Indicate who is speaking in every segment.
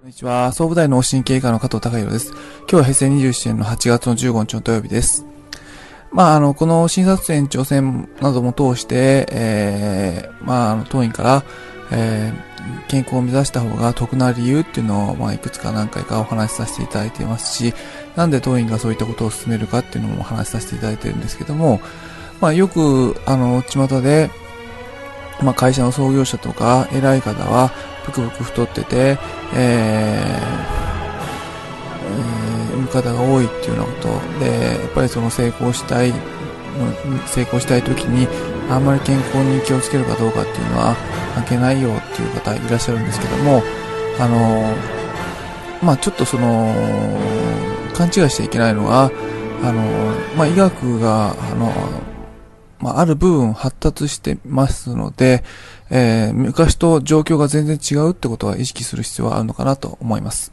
Speaker 1: こんにちは。総武大脳神経科の加藤隆弘です。今日は平成27年の8月の15日の土曜日です。まあ、あの、この診察延長戦なども通して、えー、まあ、あの、当院から、えー、健康を目指した方が得な理由っていうのを、まあ、いくつか何回かお話しさせていただいていますし、なんで当院がそういったことを進めるかっていうのもお話しさせていただいてるんですけども、まあ、よく、あの、巷で、まあ、会社の創業者とか偉い方は、ぷくぷく太ってて、えー、いう方が多いっていうようなこと。で、やっぱりその成功したい、成功したい時に、あんまり健康に気をつけるかどうかっていうのは関係ないよっていう方いらっしゃるんですけども、あの、まあちょっとその、勘違いしちゃいけないのは、あの、まあ医学が、あの、まあ、ある部分発達してますので、えー、昔と状況が全然違うってことは意識する必要はあるのかなと思います。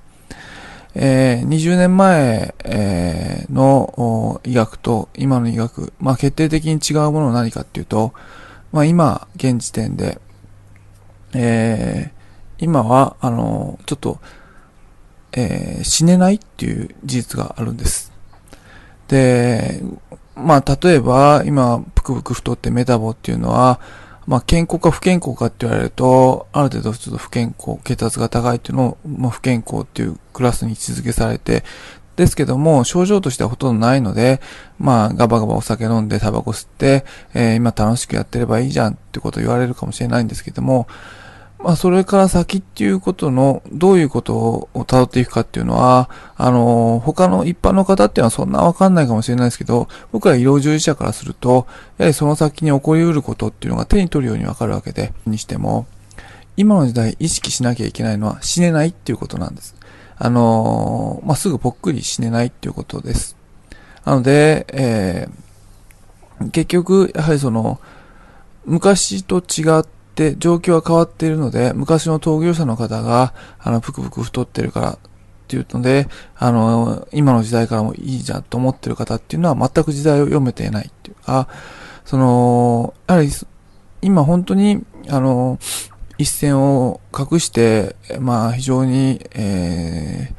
Speaker 1: えー、20年前、えー、の医学と今の医学、まあ、決定的に違うものは何かっていうと、まあ、今、現時点で、えー、今は、あの、ちょっと、えー、死ねないっていう事実があるんです。で、まあ、例えば、今、ぷくぷく太ってメタボっていうのは、まあ、健康か不健康かって言われると、ある程度ちょっと不健康、血圧が高いっていうのを、まあ、不健康っていうクラスに位置づけされて、ですけども、症状としてはほとんどないので、まあ、ガバガバお酒飲んでタバコ吸って、えー、今楽しくやってればいいじゃんってことを言われるかもしれないんですけども、まあ、それから先っていうことの、どういうことを辿っていくかっていうのは、あの、他の一般の方っていうのはそんなわかんないかもしれないですけど、僕ら医療従事者からすると、やはりその先に起こり得ることっていうのが手に取るようにわかるわけで、にしても、今の時代意識しなきゃいけないのは死ねないっていうことなんです。あの、まあ、すぐぽっくり死ねないっていうことです。なので、えー、結局、やはりその、昔と違って、で、状況は変わっているので、昔の闘業者の方が、あの、ぷくぷく太ってるからっていうので、あの、今の時代からもいいじゃんと思ってる方っていうのは全く時代を読めていないっていうか、その、やはり、今本当に、あの、一線を隠して、まあ非常に、えー、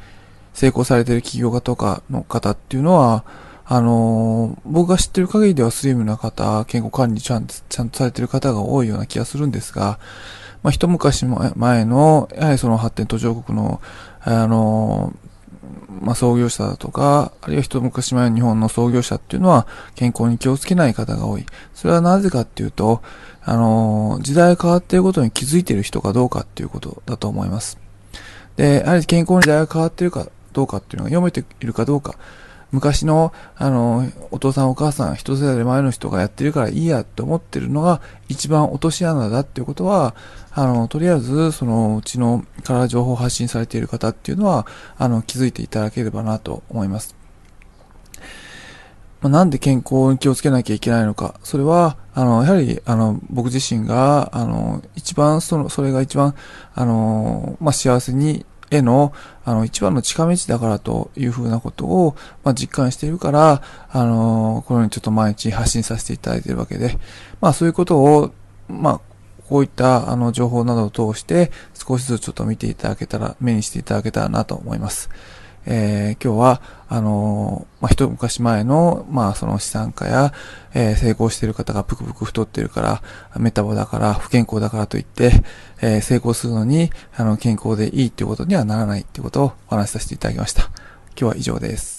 Speaker 1: 成功されている企業家とかの方っていうのは、あのー、僕が知ってる限りではスリムな方、健康管理ちゃんちゃんとされてる方が多いような気がするんですが、まあ、一昔前の、やはりその発展途上国の、あのー、まあ、創業者だとか、あるいは一昔前の日本の創業者っていうのは健康に気をつけない方が多い。それはなぜかっていうと、あの、時代が変わっていることに気づいている人かどうかっていうことだと思います。で、やはり健康に時代が変わっているかどうかっていうのが読めているかどうか。昔の、あの、お父さんお母さん、一世代前の人がやってるからいいやって思ってるのが一番落とし穴だっていうことは、あの、とりあえず、その、うちのから情報発信されている方っていうのは、あの、気づいていただければなと思います。まあ、なんで健康に気をつけなきゃいけないのか。それは、あの、やはり、あの、僕自身が、あの、一番、その、それが一番、あの、まあ、幸せにへの、あの、一番の近道だからというふうなことを、まあ、実感しているから、あの、このようにちょっと毎日発信させていただいているわけで、まあ、そういうことを、まあ、こういったあの情報などを通して少しずつちょっと見ていただけたら、目にしていただけたらなと思います。えー、今日は、あのー、まあ、一昔前の、まあ、その資産家や、えー、成功してる方がぷくぷく太ってるから、メタボだから、不健康だからといって、えー、成功するのに、あの、健康でいいっていうことにはならないっていうことをお話しさせていただきました。今日は以上です。